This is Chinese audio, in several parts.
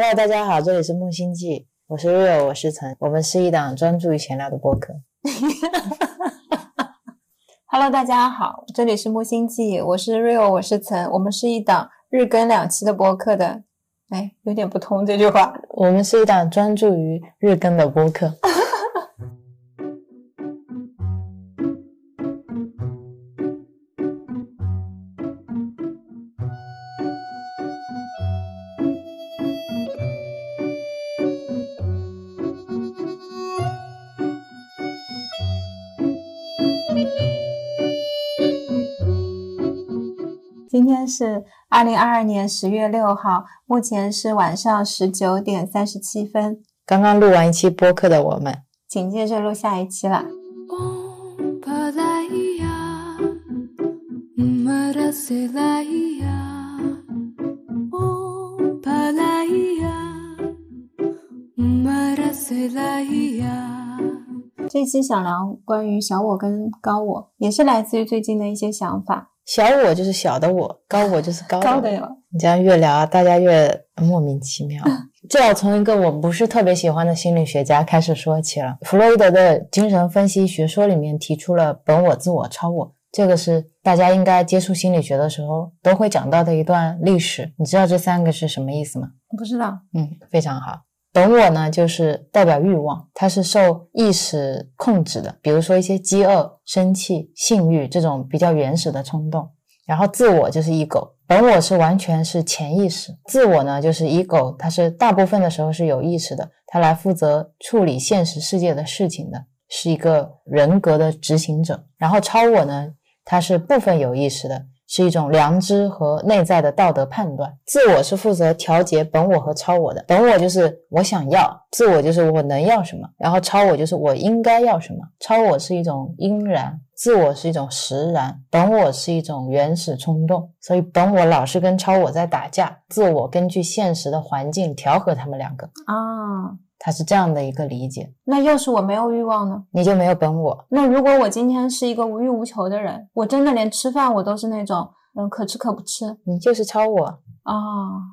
Hello，大家好，这里是木星记，我是 Rio，我是陈，我们是一档专注于闲聊的播客。Hello，大家好，这里是木星记，我是 Rio，我是岑，我们是一档日更两期的播客的。哎，有点不通这句话。我们是一档专注于日更的播客。是二零二二年十月六号，目前是晚上十九点三十七分。刚刚录完一期播客的我们，紧接着录下一期了。这期想聊关于小我跟高我，也是来自于最近的一些想法。小我就是小的我，高我就是高的我。高的我，你这样越聊，大家越莫名其妙。就要从一个我不是特别喜欢的心理学家开始说起了。弗洛伊德的精神分析学说里面提出了本我、自我、超我，这个是大家应该接触心理学的时候都会讲到的一段历史。你知道这三个是什么意思吗？不知道。嗯，非常好。本我呢，就是代表欲望，它是受意识控制的，比如说一些饥饿、生气、性欲这种比较原始的冲动。然后自我就是 ego，本我是完全是潜意识，自我呢就是 ego，它是大部分的时候是有意识的，它来负责处理现实世界的事情的，是一个人格的执行者。然后超我呢，它是部分有意识的。是一种良知和内在的道德判断。自我是负责调节本我和超我的，本我就是我想要，自我就是我能要什么，然后超我就是我应该要什么。超我是一种应然，自我是一种实然，本我是一种原始冲动。所以本我老是跟超我在打架，自我根据现实的环境调和他们两个。啊，它是这样的一个理解，那要是我没有欲望呢？你就没有本我。那如果我今天是一个无欲无求的人，我真的连吃饭我都是那种嗯可吃可不吃你就是超我，啊。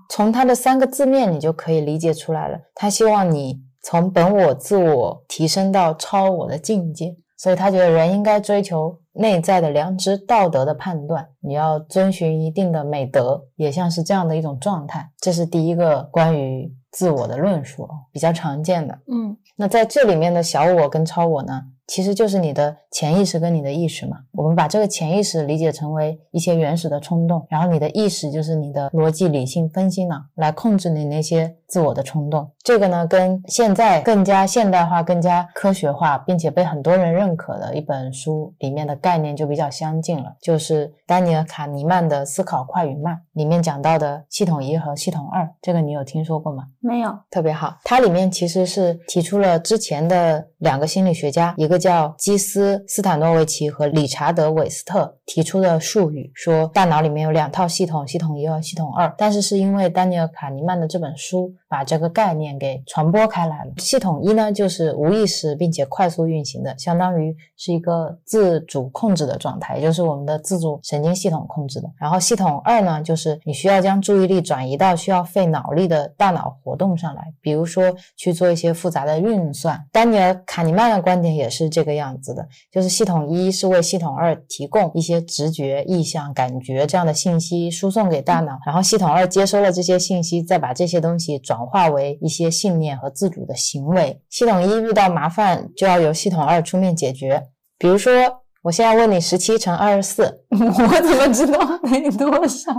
从他的三个字面，你就可以理解出来了。他希望你从本我、自我提升到超我的境界，所以他觉得人应该追求内在的良知、道德的判断，你要遵循一定的美德，也像是这样的一种状态。这是第一个关于自我的论述，比较常见的。嗯那在这里面的小我跟超我呢，其实就是你的潜意识跟你的意识嘛。我们把这个潜意识理解成为一些原始的冲动，然后你的意识就是你的逻辑、理性、分析脑来控制你那些自我的冲动。这个呢，跟现在更加现代化、更加科学化，并且被很多人认可的一本书里面的概念就比较相近了，就是丹尼尔·卡尼曼的《思考快与慢》里面讲到的系统一和系统二。这个你有听说过吗？没有特别好。它里面其实是提出了之前的两个心理学家，一个个叫基斯·斯坦诺维奇和理查德·韦斯特提出的术语，说大脑里面有两套系统，系统一和系统二。但是是因为丹尼尔·卡尼曼的这本书把这个概念给传播开来了。系统一呢，就是无意识并且快速运行的，相当于是一个自主控制的状态，也就是我们的自主神经系统控制的。然后系统二呢，就是你需要将注意力转移到需要费脑力的大脑活动上来，比如说去做一些复杂的运算。丹尼尔·卡尼曼的观点也是是这个样子的，就是系统一是为系统二提供一些直觉、意向、感觉这样的信息输送给大脑，然后系统二接收了这些信息，再把这些东西转化为一些信念和自主的行为。系统一遇到麻烦就要由系统二出面解决，比如说。我现在问你，十七乘二十四，我怎么知道 等于多少？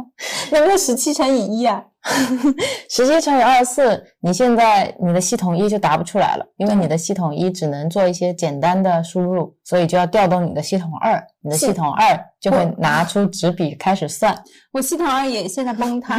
能不能十七乘以一啊？十七乘以二十四，你现在你的系统一就答不出来了，因为你的系统一只能做一些简单的输入，所以就要调动你的系统二，你的系统二就会拿出纸笔开始算。我系统二也现在崩塌，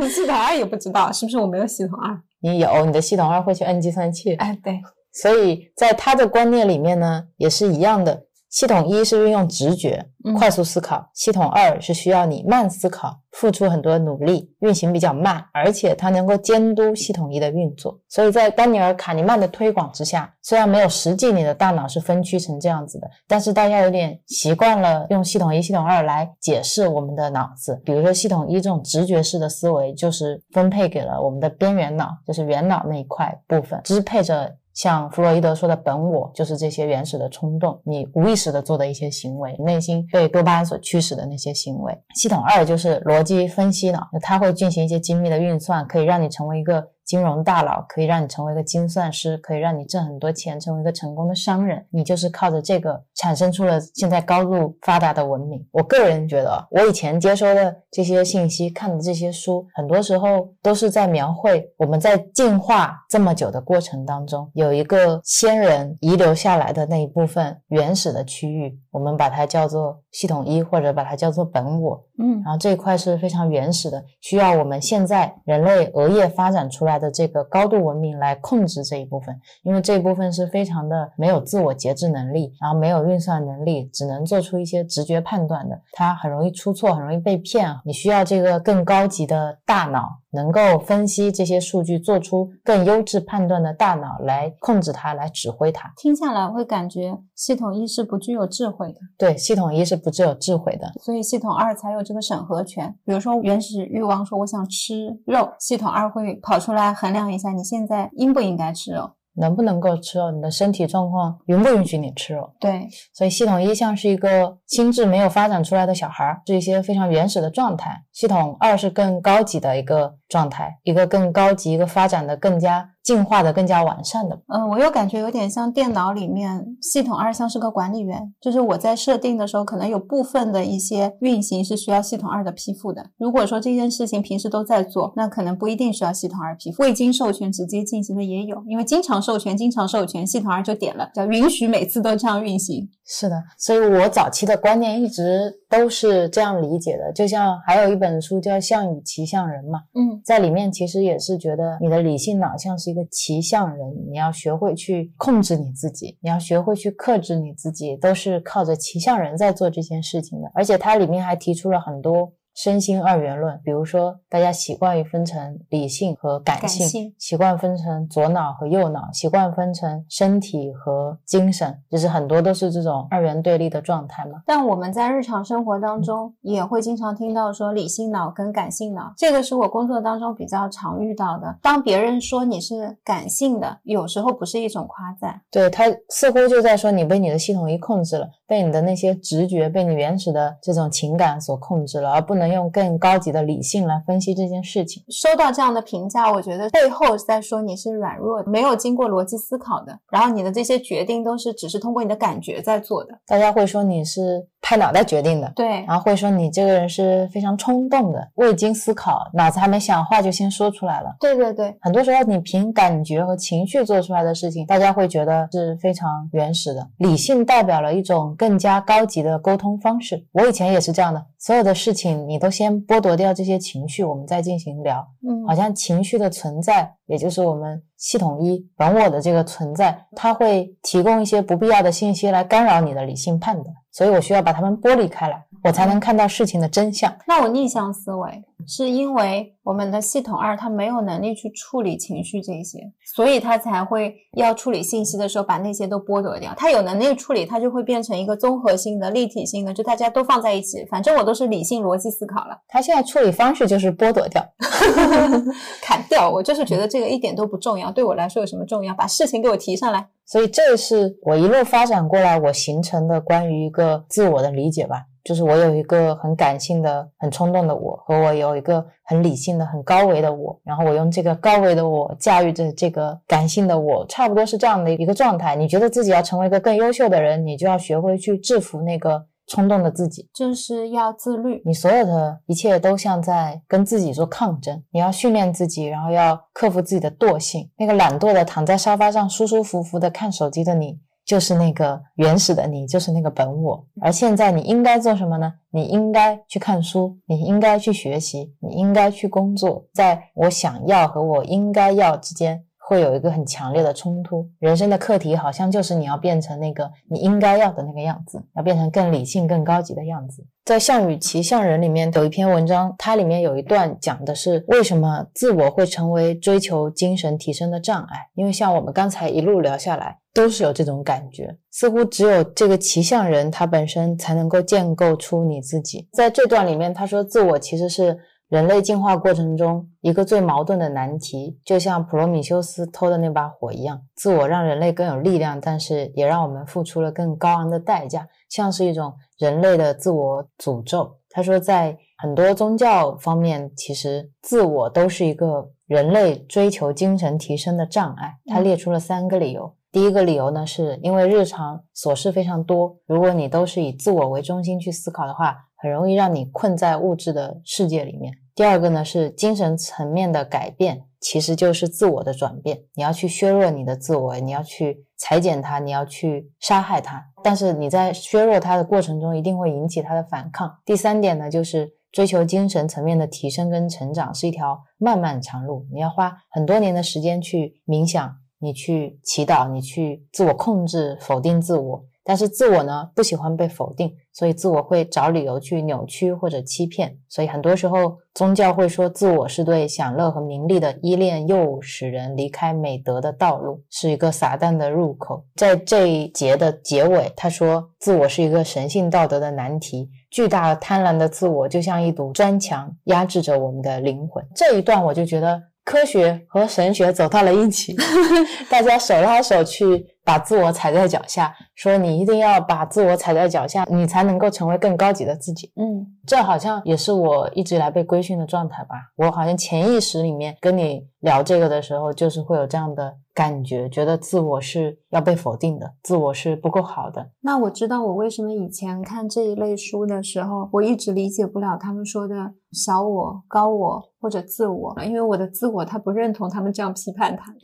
我系统二也不知道是不是我没有系统二？你有，你的系统二会去摁计算器，哎，对，所以在他的观念里面呢，也是一样的。系统一是运用直觉嗯快速思考，系统二是需要你慢思考，付出很多努力，运行比较慢，而且它能够监督系统一的运作。所以在丹尼尔·卡尼曼的推广之下，虽然没有实际你的大脑是分区成这样子的，但是大家有点习惯了用系统一、系统二来解释我们的脑子。比如说系统一这种直觉式的思维，就是分配给了我们的边缘脑，就是元脑那一块部分，支配着像弗洛伊德说的本我，就是这些原始的冲动，你无意识的做的一些行为，内心被多巴胺所驱使的那些行为。系统二就是逻辑分析脑，它会进行一些精密的运算，可以让你成为一个金融大佬，可以让你成为一个精算师，可以让你挣很多钱，成为一个成功的商人。你就是靠着这个产生出了现在高度发达的文明。我个人觉得，我以前接收的这些信息、看的这些书，很多时候都是在描绘我们在进化这么久的过程当中，有一个先人遗留下来的那一部分原始的区域，我们把它叫做系统一，或者把它叫做本我。嗯然后这一块是非常原始的，需要我们现在人类额叶发展出来的这个高度文明来控制这一部分，因为这一部分是非常的没有自我节制能力，然后没有运算能力，只能做出一些直觉判断的，它很容易出错，很容易被骗。你需要这个更高级的大脑，能够分析这些数据，做出更优质判断的大脑来控制它，来指挥它。听下来会感觉系统一是不具有智慧的，对，系统一是不具有智慧的，所以系统二才有这个审核权。比如说原始欲望说我想吃肉，系统二会跑出来衡量一下你现在应不应该吃肉。能不能够吃肉，你的身体状况允不允许你吃肉。对，所以系统一像是一个心智没有发展出来的小孩儿，是一些非常原始的状态。系统二是更高级的一个状态，一个更高级、一个发展的更加进化的、更加完善的。嗯，我又感觉有点像电脑里面系统二像是个管理员，就是我在设定的时候，可能有部分的一些运行是需要系统二的批复的。如果说这件事情平时都在做，那可能不一定需要系统二批复。未经授权直接进行的也有，因为经常授权、经常授权，系统二就点了，叫允许每次都这样运行。是的，所以我早期的观念一直都是这样理解的。就像还有一本书叫《项羽骑象人》嘛，嗯在里面其实也是觉得你的理性脑像是一个骑象人，你要学会去控制你自己，你要学会去克制你自己，都是靠着骑象人在做这件事情的。而且它里面还提出了很多。身心二元论，比如说大家习惯于分成理性和感性，感性习惯分成左脑和右脑，习惯分成身体和精神，就是很多都是这种二元对立的状态嘛。但我们在日常生活当中也会经常听到说理性脑跟感性脑，这个是我工作当中比较常遇到的。当别人说你是感性的，有时候不是一种夸赞，对他似乎就在说你被你的系统一控制了，被你的那些直觉，被你原始的这种情感所控制了，而不能用更高级的理性来分析这件事情。收到这样的评价，我觉得背后是在说你是软弱的，没有经过逻辑思考的，然后你的这些决定都是只是通过你的感觉在做的。大家会说你是拍脑袋决定的，对，然后会说你这个人是非常冲动的，未经思考，脑子还没想话就先说出来了。对对对，很多时候，你凭感觉和情绪做出来的事情，大家会觉得是非常原始的。理性代表了一种更加高级的沟通方式。我以前也是这样的，所有的事情你都先剥夺掉这些情绪，我们再进行聊。嗯好像情绪的存在，也就是我们系统一本我的这个存在，它会提供一些不必要的信息来干扰你的理性判断，所以我需要把它们剥离开来，我才能看到事情的真相。那我逆向思维是因为我们的系统二它没有能力去处理情绪这些，所以它才会要处理信息的时候把那些都剥夺掉。它有能力处理，它就会变成一个综合性的、立体性的，就大家都放在一起，反正我都是理性逻辑思考了，它现在处理方式就是剥夺掉 砍掉。我就是觉得这个一点都不重要，对我来说有什么重要？把事情给我提上来。所以这是我一路发展过来我形成的关于一个自我的理解吧。就是我有一个很感性的、很冲动的我，和我有一个很理性的、很高维的我，然后我用这个高维的我驾驭着这个感性的我，差不多是这样的一个状态。你觉得自己要成为一个更优秀的人，你就要学会去制服那个冲动的自己。就是要自律，你所有的一切都像在跟自己做抗争，你要训练自己，然后要克服自己的惰性。那个懒惰的躺在沙发上舒舒服服的看手机的你，就是那个原始的你，就是那个本我。而现在你应该做什么呢？你应该去看书，你应该去学习，你应该去工作，在我想要和我应该要之间。会有一个很强烈的冲突。人生的课题好像就是你要变成那个你应该要的那个样子，要变成更理性、更高级的样子。在《项羽骑象人》里面有一篇文章，它里面有一段讲的是为什么自我会成为追求精神提升的障碍。因为像我们刚才一路聊下来，都是有这种感觉，似乎只有这个骑象人他本身才能够建构出你自己。在这段里面，他说自我其实是。人类进化过程中一个最矛盾的难题，就像普罗米修斯偷的那把火一样，自我让人类更有力量，但是也让我们付出了更高昂的代价，像是一种人类的自我诅咒。他说，在很多宗教方面，其实自我都是一个人类追求精神提升的障碍。他列出了三个理由。第一个理由呢，是因为日常琐事非常多，如果你都是以自我为中心去思考的话。很容易让你困在物质的世界里面。第二个呢是精神层面的改变，其实就是自我的转变。你要去削弱你的自我，你要去裁剪它，你要去杀害它。但是你在削弱它的过程中，一定会引起它的反抗。第三点呢，就是追求精神层面的提升跟成长是一条漫漫长路，你要花很多年的时间去冥想，你去祈祷，你去自我控制，否定自我。但是自我呢不喜欢被否定，所以自我会找理由去扭曲或者欺骗。所以很多时候宗教会说自我是对享乐和名利的依恋，又使人离开美德的道路，是一个撒旦的入口。在这一节的结尾，他说自我是一个神性道德的难题，巨大贪婪的自我就像一堵砖墙，压制着我们的灵魂。这一段我就觉得科学和神学走到了一起，大家手拉手去。把自我踩在脚下，说你一定要把自我踩在脚下，你才能够成为更高级的自己。嗯，这好像也是我一直以来被规训的状态吧。我好像潜意识里面跟你聊这个的时候，就是会有这样的感觉，觉得自我是要被否定的，自我是不够好的。那我知道我为什么以前看这一类书的时候，我一直理解不了他们说的小我、高我或者自我，因为我的自我他不认同他们这样批判他。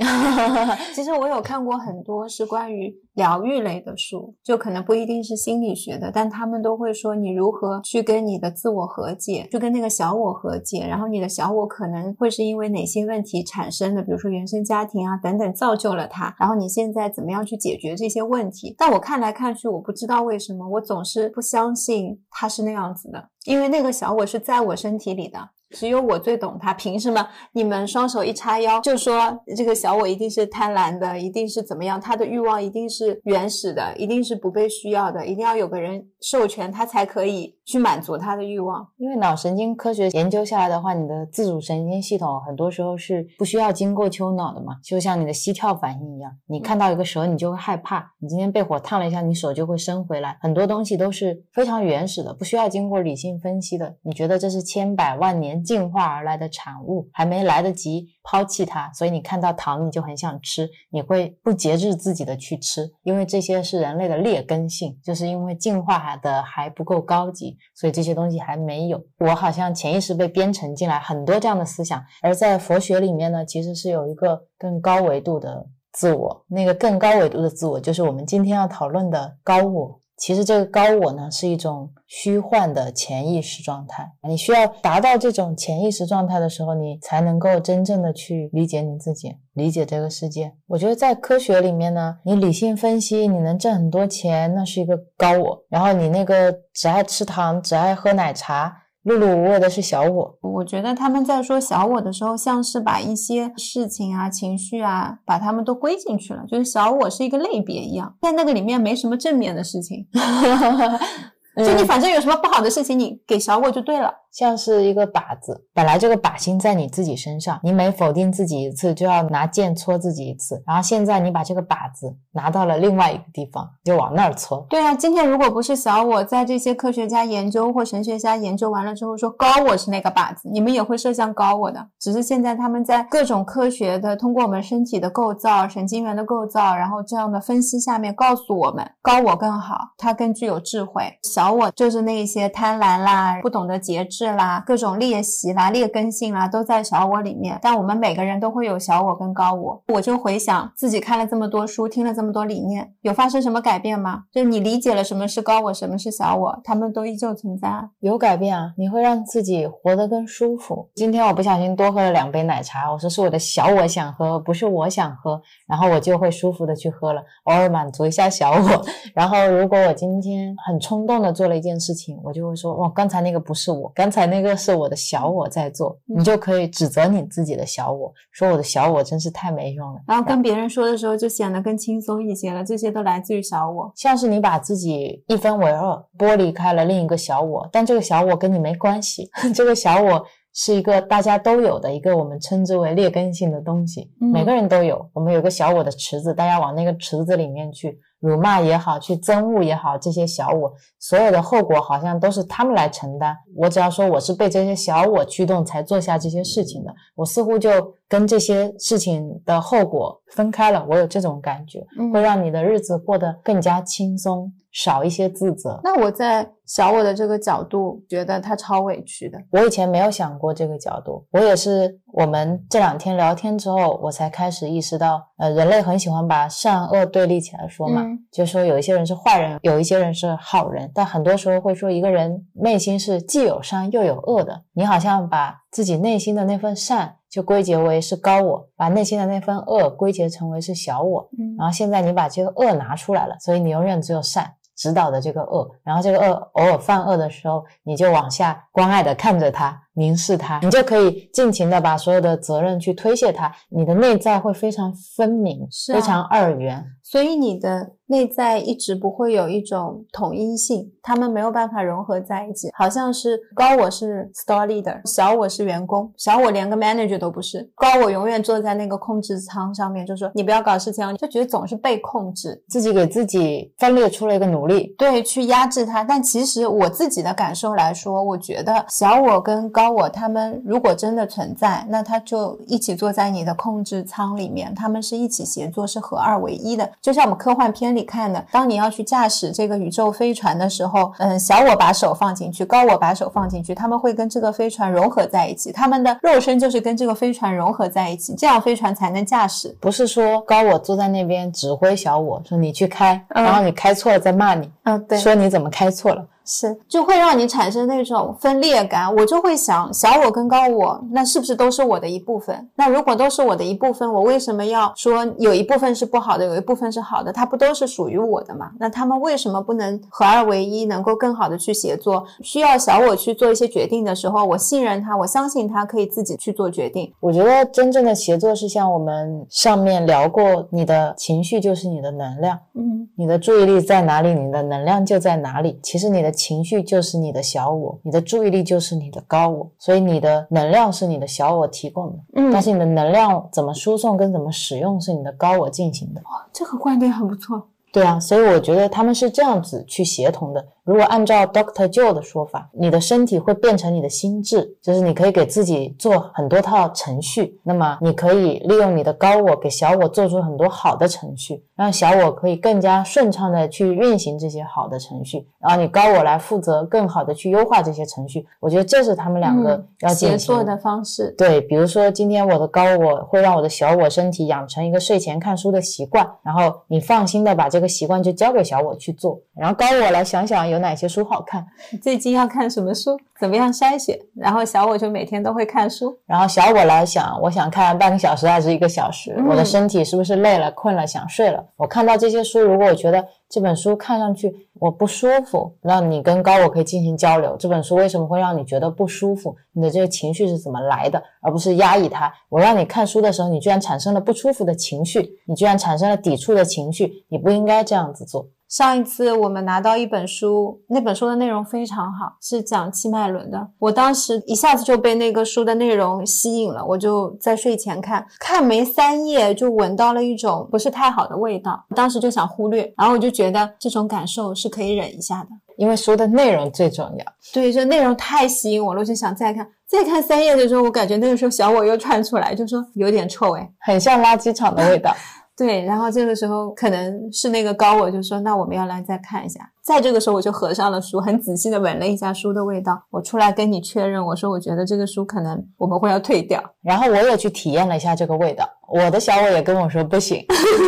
其实我有看过很多是。关于疗愈类的书，就可能不一定是心理学的，但他们都会说你如何去跟你的自我和解，去跟那个小我和解，然后你的小我可能会是因为哪些问题产生的，比如说原生家庭啊等等造就了他，然后你现在怎么样去解决这些问题？但我看来看去，我不知道为什么我总是不相信他是那样子的，因为那个小我是在我身体里的。只有我最懂他，凭什么你们双手一叉腰就说这个小我一定是贪婪的，一定是怎么样？他的欲望一定是原始的，一定是不被需要的，一定要有个人授权他才可以去满足他的欲望。因为脑神经科学研究下来的话，你的自主神经系统很多时候是不需要经过丘脑的嘛，就像你的膝跳反应一样，你看到一个蛇你就会害怕，你今天被火烫了一下，你手就会伸回来，很多东西都是非常原始的，不需要经过理性分析的。你觉得这是千百万年？进化而来的产物，还没来得及抛弃它，所以你看到糖你就很想吃，你会不节制自己的去吃，因为这些是人类的劣根性，就是因为进化的还不够高级，所以这些东西还没有。我好像潜意识被编程进来很多这样的思想，而在佛学里面呢，其实是有一个更高维度的自我，那个更高维度的自我就是我们今天要讨论的高我。其实这个高我呢，是一种虚幻的潜意识状态。你需要达到这种潜意识状态的时候，你才能够真正的去理解你自己，理解这个世界。我觉得在科学里面呢，你理性分析，你能挣很多钱，那是一个高我。然后你那个只爱吃糖，只爱喝奶茶。碌碌无为的是小我，我觉得他们在说小我的时候，像是把一些事情啊、情绪啊，把他们都归进去了，就是小我是一个类别一样，在那个里面没什么正面的事情。就你反正有什么不好的事情，你给小我就对了。像是一个靶子，本来这个靶心在你自己身上，你每否定自己一次，就要拿剑戳自己一次。然后现在你把这个靶子拿到了另外一个地方，就往那儿戳。对啊，今天如果不是小我在这些科学家研究或神学家研究完了之后说高我是那个靶子，你们也会射向高我的。只是现在他们在各种科学的通过我们身体的构造、神经元的构造，然后这样的分析下面告诉我们，高我更好，它更具有智慧。小我就是那些贪婪啦、不懂得节制。是啦、各种练习啦、劣根性啦，都在小我里面。但我们每个人都会有小我跟高我。我就回想自己看了这么多书，听了这么多理念，有发生什么改变吗？就是你理解了什么是高我，什么是小我，他们都依旧存在。有改变啊，你会让自己活得更舒服。今天我不小心多喝了两杯奶茶，我说是我的小我想喝，不是我想喝，然后我就会舒服的去喝了，偶尔满足一下小我。然后如果我今天很冲动的做了一件事情，我就会说，哇，刚才那个不是我，刚才那个是我的小我在做，你就可以指责你自己的小我，说我的小我真是太没用了。然后跟别人说的时候，就显得更轻松一些了。这些都来自于小我。像是你把自己一分为二，剥离开了另一个小我，但这个小我跟你没关系，这个小我是一个大家都有的一个我们称之为劣根性的东西，嗯每个人都有。我们有个小我的池子，大家往那个池子里面去辱骂也好，去憎恶也好，这些小我所有的后果好像都是他们来承担。我只要说我是被这些小我驱动才做下这些事情的，我似乎就跟这些事情的后果分开了。我有这种感觉。嗯会让你的日子过得更加轻松，少一些自责。那我在小我的这个角度，觉得他超委屈的。我以前没有想过这个角度，我也是我们这两天聊天之后，我才开始意识到，呃，人类很喜欢把善恶对立起来说嘛，嗯就说有一些人是坏人，有一些人是好人，但很多时候会说一个人内心是既有善又有恶的，你好像把自己内心的那份善就归结为是高我，把内心的那份恶归结成为是小我，嗯然后现在你把这个恶拿出来了，所以你永远只有善指导的这个恶，然后这个恶偶尔犯恶的时候，你就往下关爱的看着他，凝视他，你就可以尽情的把所有的责任去推卸他，你的内在会非常分明，是啊非常二元。所以你的内在一直不会有一种统一性，他们没有办法融合在一起，好像是高我是 store leader，小我是员工，小我连个 manager 都不是，高我永远坐在那个控制舱上面，就说你不要搞事情啊，就觉得总是被控制，自己给自己分裂出了一个奴隶，对，去压制它。但其实我自己的感受来说，我觉得小我跟高我他们如果真的存在，那他就一起坐在你的控制舱里面，他们是一起协作，是合二为一的。就像我们科幻片里看的，当你要去驾驶这个宇宙飞船的时候，嗯，小我把手放进去，高我把手放进去，他们会跟这个飞船融合在一起，他们的肉身就是跟这个飞船融合在一起，这样飞船才能驾驶。不是说高我坐在那边指挥小我，说你去开，嗯然后你开错了再骂你，嗯，对。说你怎么开错了。是，就会让你产生那种分裂感。我就会想，小我跟高我，那是不是都是我的一部分？那如果都是我的一部分，我为什么要说有一部分是不好的，有一部分是好的？它不都是属于我的吗？那他们为什么不能合二为一，能够更好的去协作？需要小我去做一些决定的时候，我信任他，我相信他可以自己去做决定。我觉得真正的协作是像我们上面聊过，你的情绪就是你的能量，嗯，你的注意力在哪里，你的能量就在哪里。其实你的情绪就是你的小我，你的注意力就是你的高我，所以你的能量是你的小我提供的，嗯但是你的能量怎么输送跟怎么使用是你的高我进行的。这个观点很不错。对啊，所以我觉得他们是这样子去协同的。如果按照 Doctor Joe 的说法，你的身体会变成你的心智，就是你可以给自己做很多套程序。那么你可以利用你的高我给小我做出很多好的程序，让小我可以更加顺畅的去运行这些好的程序，然后你高我来负责更好的去优化这些程序。我觉得这是他们两个嗯要协作的方式。对，比如说今天我的高我会让我的小我身体养成一个睡前看书的习惯，然后你放心的把这个习惯就交给小我去做，然后高我来想想有哪些书好看，最近要看什么书？怎么样筛选？然后小我就每天都会看书。然后小我来想，我想看半个小时还是一个小时，嗯我的身体是不是累了、困了、想睡了？我看到这些书，如果我觉得这本书看上去我不舒服，那你跟高我可以进行交流。这本书为什么会让你觉得不舒服？你的这个情绪是怎么来的？而不是压抑它。我让你看书的时候，你居然产生了不舒服的情绪，你居然产生了抵触的情绪，你不应该这样子做。上一次我们拿到一本书，那本书的内容非常好，是讲气脉轮的。我当时一下子就被那个书的内容吸引了，我就在睡前看，看没三页就闻到了一种不是太好的味道，当时就想忽略，然后我就觉得这种感受是可以忍一下的。因为书的内容最重要。对，这内容太吸引我了，我就想再看。再看三页的时候，我感觉那个时候小我又窜出来，就说有点臭哎。很像垃圾场的味道。对，然后这个时候可能是那个高我就说，那我们要来再看一下。在这个时候，我就合上了书，很仔细的闻了一下书的味道。我出来跟你确认，我说我觉得这个书可能我们会要退掉。然后我也去体验了一下这个味道，我的小我也跟我说不行，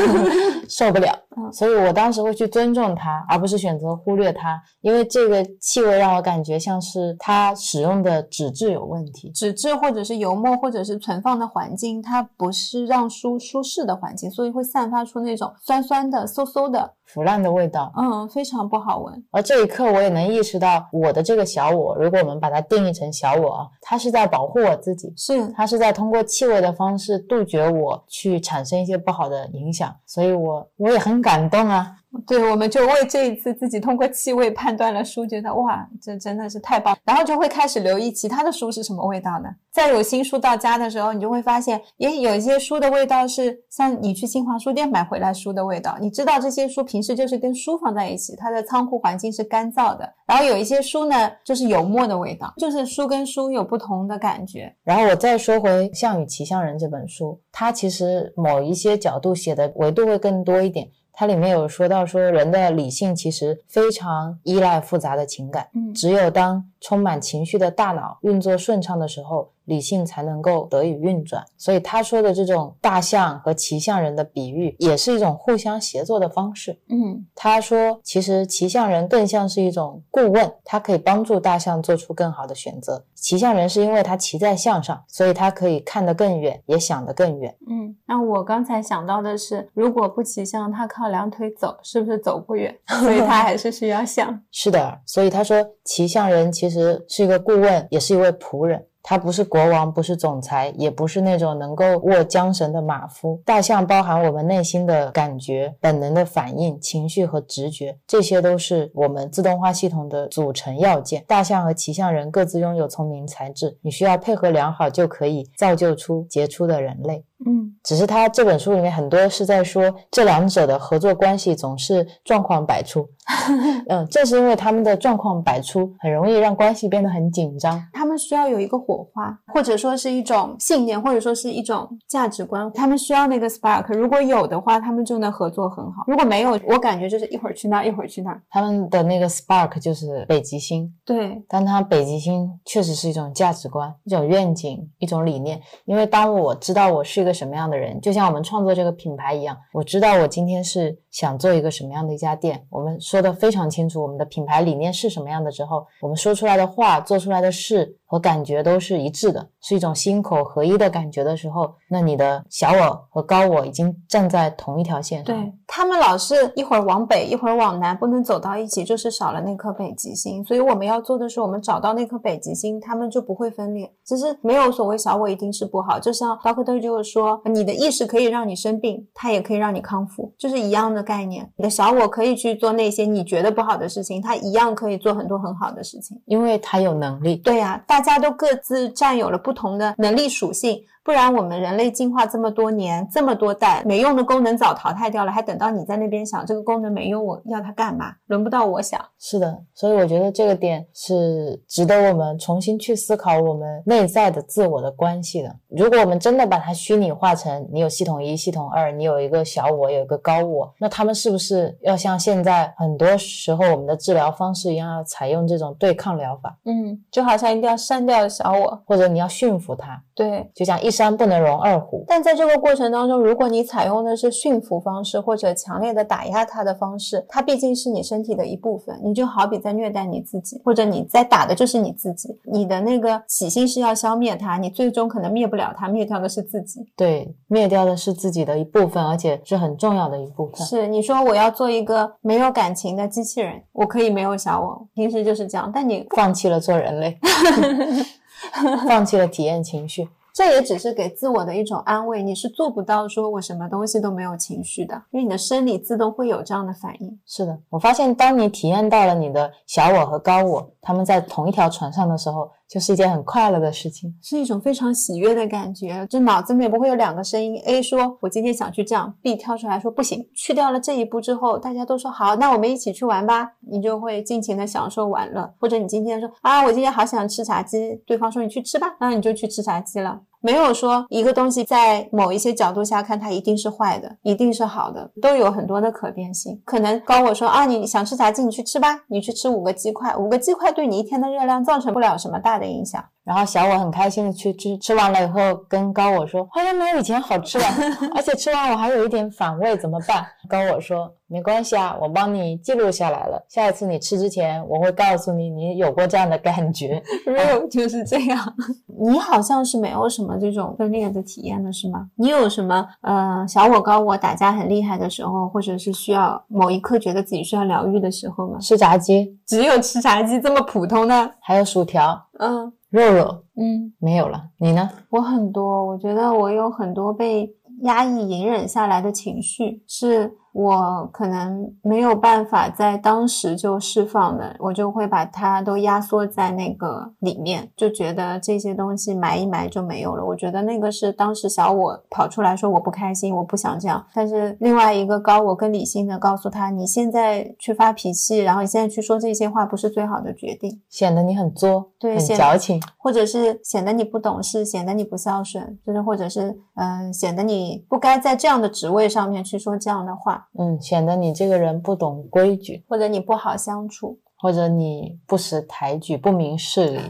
受不了。嗯所以我当时会去尊重它，而不是选择忽略它，因为这个气味让我感觉像是它使用的纸质有问题。纸质或者是油墨或者是存放的环境，它不是让书舒适的环境，所以会散发出那种酸酸的、馊馊的，腐烂的味道，嗯，非常不好闻。而这一刻我也能意识到，我的这个小我，如果我们把它定义成小我啊，它是在保护我自己，是，它是在通过气味的方式杜绝我去产生一些不好的影响，所以我我也很感动啊。对，我们就为这一次自己通过气味判断了书，觉得哇，这真的是太棒，然后就会开始留意其他的书是什么味道呢？再有新书到家的时候，你就会发现，也有一些书的味道是像你去新华书店买回来书的味道，你知道这些书平时就是跟书放在一起，它的仓库环境是干燥的，然后有一些书呢就是油墨的味道，就是书跟书有不同的感觉。然后我再说回《项羽骑象人》这本书，它其实某一些角度写的维度会更多一点。它里面有说到说，人的理性其实非常依赖复杂的情感，嗯。只有当充满情绪的大脑运作顺畅的时候，理性才能够得以运转。所以他说的这种大象和骑象人的比喻，也是一种互相协作的方式。嗯他说，其实骑象人更像是一种顾问，他可以帮助大象做出更好的选择。骑象人是因为他骑在象上，所以他可以看得更远，也想得更远。嗯，那我刚才想到的是，如果不骑象，他靠两腿走，是不是走不远？所以他还是需要象。是的，所以他说，骑象人其实是一个顾问，也是一位仆人。他不是国王，不是总裁，也不是那种能够握缰绳的马夫。大象包含我们内心的感觉、本能的反应、情绪和直觉，这些都是我们自动化系统的组成要件。大象和骑象人各自拥有聪明才智，你需要配合良好，就可以造就出杰出的人类。嗯只是他这本书里面很多是在说这两者的合作关系总是状况百出，嗯，正是因为他们的状况百出，很容易让关系变得很紧张。他们需要有一个火花，或者说是一种信念，或者说是一种价值观，他们需要那个 spark。如果有的话，他们就能合作很好；如果没有，我感觉就是一会儿去那儿，一会儿去那儿。他们的那个 spark 就是北极星，对，但它北极星确实是一种价值观、一种愿景、一种理念。因为当我知道我是一个什么样的人，就像我们创作这个品牌一样，我知道我今天是想做一个什么样的一家店，我们说的非常清楚，我们的品牌理念是什么样的之后，我们说出来的话、做出来的事和感觉都是一致的，是一种心口合一的感觉的时候，那你的小我和高我已经站在同一条线上。对他们老是一会儿往北，一会儿往南，不能走到一起，就是少了那颗北极星。所以我们要做的是，我们找到那颗北极星，他们就不会分裂。其实没有所谓小我一定是不好，就像 Doctor 就是说，你的意识可以让你生病，它也可以让你康复，就是一样的概念。你的小我可以去做那些你觉得不好的事情，他一样可以做很多很好的事情。因为他有能力。对呀、大家都各自占有了不同的能力属性，不然我们人类进化这么多年，这么多代，没用的功能早淘汰掉了，还等到你在那边想这个功能没用，我要它干嘛？轮不到我想。是的，所以我觉得这个点是值得我们重新去思考我们内在的自我的关系的。如果我们真的把它虚拟化成你有系统一、系统二，你有一个小我，有一个高我，那他们是不是要像现在很多时候我们的治疗方式一样，要采用这种对抗疗法，嗯，就好像一定要删掉小我。或者你要驯服它？对，就像一山不能容二虎。但在这个过程当中，如果你采用的是驯服方式或者强烈的打压它的方式，它毕竟是你身体的一部分。你就好比在虐待你自己，或者你在打的就是你自己。你的那个起心是要消灭它，你最终可能灭不了它，灭掉的是自己。对，灭掉的是自己的一部分，而且是很重要的一部分。是你说我要做一个没有感情的机器人，我可以没有小我，平时就是这样。但你放弃了做人类，放弃了体验情绪。这也只是给自我的一种安慰，你是做不到说我什么东西都没有情绪的，因为你的生理自动会有这样的反应。是的，我发现当你体验到了你的小我和高我他们在同一条船上的时候，就是一件很快乐的事情。是一种非常喜悦的感觉，就脑子里面不会有两个声音，A 说我今天想去这样，B 跳出来说不行。去掉了这一步之后，大家都说好，那我们一起去玩吧，你就会尽情的享受玩乐。或者你今天说啊，我今天好想吃炸鸡，对方说你去吃吧，那你就去吃炸鸡了。没有说一个东西在某一些角度下看它一定是坏的，一定是好的，都有很多的可变性。可能高我说啊，你想吃炸鸡，你去吃吧，你去吃五个鸡块，五个鸡块对你一天的热量造成不了什么大的影响。然后小我很开心的去吃，吃完了以后跟高我说，好像没有以前好吃了，而且吃完我还有一点反胃，怎么办？高我说没关系啊，我帮你记录下来了，下一次你吃之前我会告诉你，你有过这样的感觉。real 就是这样。你好像是没有什么这种分裂的体验的是吗？你有什么呃小我高我打架很厉害的时候，或者是需要某一刻觉得自己需要疗愈的时候吗？吃炸鸡，只有吃炸鸡这么普通的？还有薯条、嗯。肉肉嗯，没有了，你呢？我很多，我觉得我有很多被压抑、隐忍下来的情绪，是我可能没有办法在当时就释放的，我就会把它都压缩在那个里面，就觉得这些东西埋一埋就没有了。我觉得那个是当时小我跑出来说我不开心，我不想这样，但是另外一个高我更理性的告诉他，你现在去发脾气，然后你现在去说这些话不是最好的决定。显得你很作，对很矫情。或者是显得你不懂事，显得你不孝顺，就是或者是嗯、呃显得你不该在这样的职位上面去说这样的话，嗯，显得你这个人不懂规矩，或者你不好相处。或者你不识抬举、不明事理、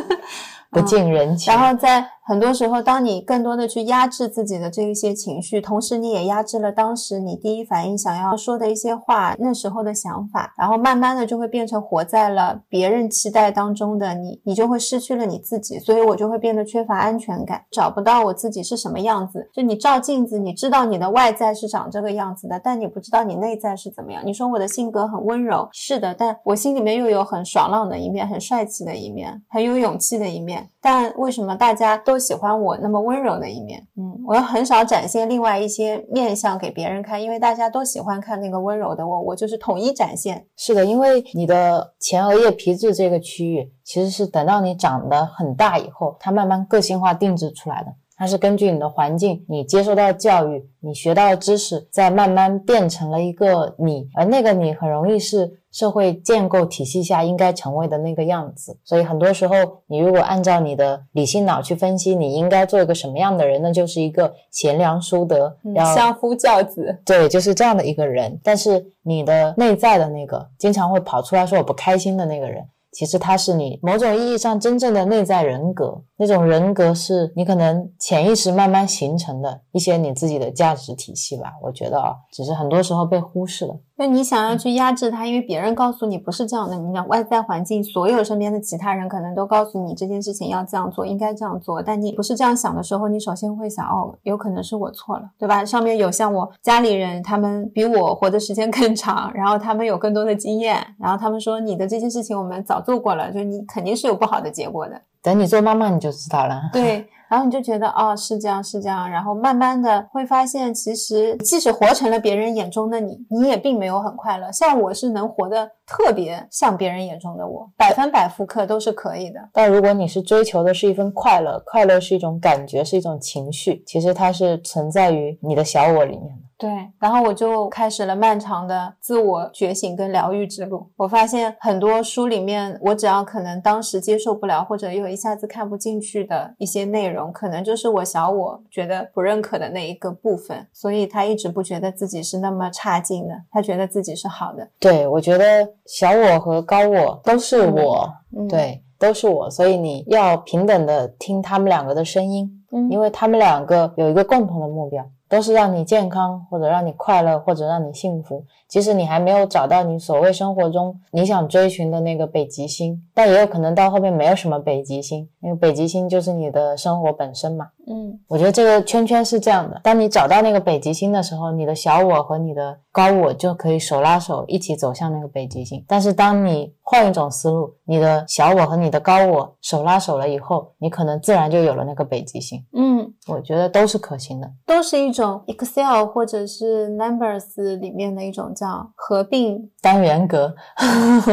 不近人情。然后在很多时候，当你更多的去压制自己的这一些情绪，同时你也压制了当时你第一反应想要说的一些话，那时候的想法，然后慢慢的就会变成活在了别人期待当中的你，你就会失去了你自己，所以我就会变得缺乏安全感，找不到我自己是什么样子。就你照镜子，你知道你的外在是长这个样子的，但你不知道你内在是怎么样。你说我的性格很温柔，是的，但我心里面又有很爽朗的一面，很帅气的一面，很有勇气的一面。但为什么大家都喜欢我那么温柔的一面？嗯，我很少展现另外一些面相给别人看，因为大家都喜欢看那个温柔的我，我就是统一展现。是的，因为你的前额叶皮质这个区域，其实是等到你长得很大以后，它慢慢个性化定制出来的。它是根据你的环境、你接受到教育、你学到的知识，在慢慢变成了一个你，而那个你很容易是社会建构体系下应该成为的那个样子。所以很多时候，你如果按照你的理性脑去分析，你应该做一个什么样的人，那就是一个贤良淑德，嗯要相夫教子。对，就是这样的一个人。但是你的内在的那个经常会跑出来说我不开心的那个人，其实他是你某种意义上真正的内在人格。那种人格是你可能潜意识慢慢形成的一些你自己的价值体系吧。我觉得啊，只是很多时候被忽视了。那你想要去压制他，因为别人告诉你不是这样的，你的外在环境，所有身边的其他人可能都告诉你这件事情要这样做，应该这样做，但你不是这样想的时候，你首先会想，哦，有可能是我错了，对吧？上面有像我家里人，他们比我活的时间更长，然后他们有更多的经验，然后他们说你的这件事情我们早做过了，就你肯定是有不好的结果的。等你做妈妈你就知道了。对，然后你就觉得哦，是这样，是这样，然后慢慢的会发现，其实即使活成了别人眼中的你，你也并没有很快乐。像我是能活得特别像别人眼中的我，百分百复刻都是可以的。但如果你是追求的是一份快乐，快乐是一种感觉，是一种情绪，其实它是存在于你的小我里面的。对，然后我就开始了漫长的自我觉醒跟疗愈之路。我发现很多书里面，我只要可能当时接受不了，或者又一下子看不进去的一些内容，可能就是我小我觉得不认可的那一个部分，所以他一直不觉得自己是那么差劲的，他觉得自己是好的。对，我觉得小我和高我都是我，嗯，对，都是我，所以你要平等的听他们两个的声音，嗯，因为他们两个有一个共同的目标，都是让你健康，或者让你快乐，或者让你幸福。即使你还没有找到你所谓生活中你想追寻的那个北极星，但也有可能到后面没有什么北极星，因为北极星就是你的生活本身嘛。嗯我觉得这个圈圈是这样的：当你找到那个北极星的时候，你的小我和你的高我就可以手拉手一起走向那个北极星。但是当你换一种思路，你的小我和你的高我手拉手了以后，你可能自然就有了那个北极星。嗯，我觉得都是可行的。都是一种 Excel 或者是 Numbers 里面的一种叫合并单元格，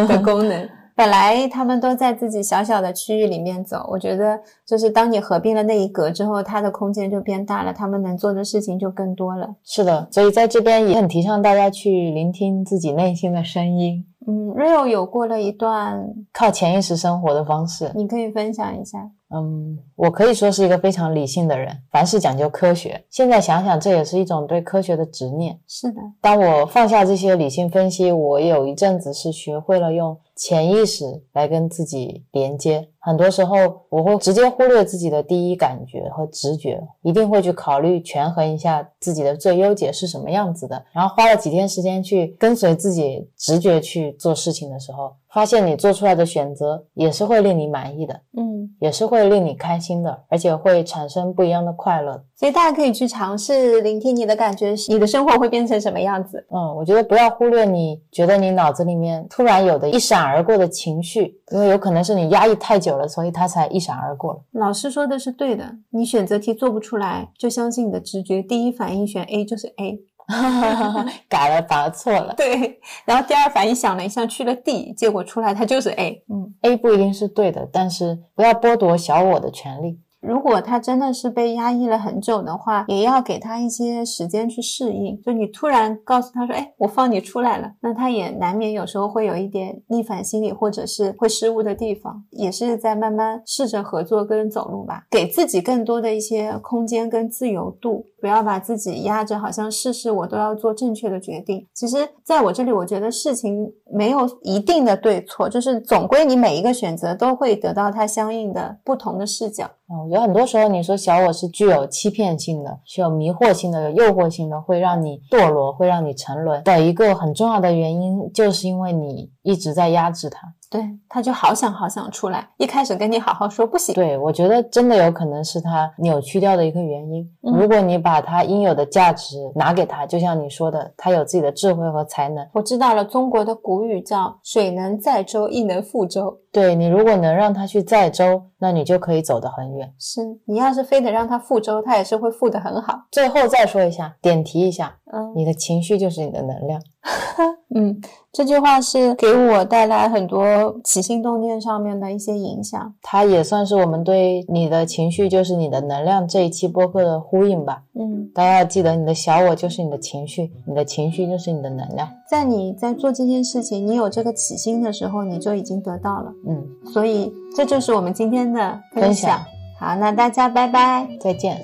的 功能。本来他们都在自己小小的区域里面走，我觉得就是当你合并了那一格之后，它的空间就变大了，他们能做的事情就更多了。是的，所以在这边也很提倡大家去聆听自己内心的声音，嗯，Rio 有过了一段，靠潜意识生活的方式。你可以分享一下。嗯，我可以说是一个非常理性的人，凡事讲究科学。现在想想，这也是一种对科学的执念。是的，当我放下这些理性分析，我有一阵子是学会了用潜意识来跟自己连接。很多时候，我会直接忽略自己的第一感觉和直觉，一定会去考虑权衡一下自己的最优解是什么样子的。然后花了几天时间去跟随自己直觉去做事情的时候，发现你做出来的选择也是会令你满意的，嗯，也是会令你开心的，而且会产生不一样的快乐。所以大家可以去尝试聆听你的感觉，你的生活会变成什么样子？嗯，我觉得不要忽略你觉得你脑子里面突然有的一闪而过的情绪，因为有可能是你压抑太久了，所以它才一闪而过了。老师说的是对的，你选择题做不出来，就相信你的直觉，第一反应选 A 就是 A。改了反而错了。对，然后第二反应想了一下，去了 D，结果出来它就是 A。嗯，A 不一定是对的，但是不要剥夺小我的权利。如果他真的是被压抑了很久的话，也要给他一些时间去适应。就你突然告诉他说：“哎，我放你出来了”，那他也难免有时候会有一点逆反心理，或者是会失误的地方，也是在慢慢试着合作跟走路吧，给自己更多的一些空间跟自由度，不要把自己压着，好像事事我都要做正确的决定。其实，在我这里，我觉得事情没有一定的对错，就是总归你每一个选择都会得到它相应的不同的视角。哦，有很多时候你说小我是具有欺骗性的，具有迷惑性的、有诱惑性的，会让你堕落，会让你沉沦的一个很重要的原因，就是因为你一直在压制他。对，他就好想好想出来，一开始跟你好好说不行。对，我觉得真的有可能是他扭曲掉的一个原因。嗯如果你把他应有的价值拿给他，就像你说的，他有自己的智慧和才能。我知道了，中国的古语叫“水能载舟，亦能覆舟对你如果能让他去载舟，那你就可以走得很远”。。是你要是非得让他覆舟，他也是会覆得很好。最后再说一下，点题一下，嗯你的情绪就是你的能量。嗯，这句话是给我带来很多起心动念上面的一些影响。它也算是我们对你的情绪就是你的能量这一期播客的呼应吧。嗯，大家要记得，你的小我就是你的情绪，你的情绪就是你的能量。在你在做这件事情，你有这个起心的时候，你就已经得到了。嗯，所以这就是我们今天的分分享好，那大家拜拜。再见。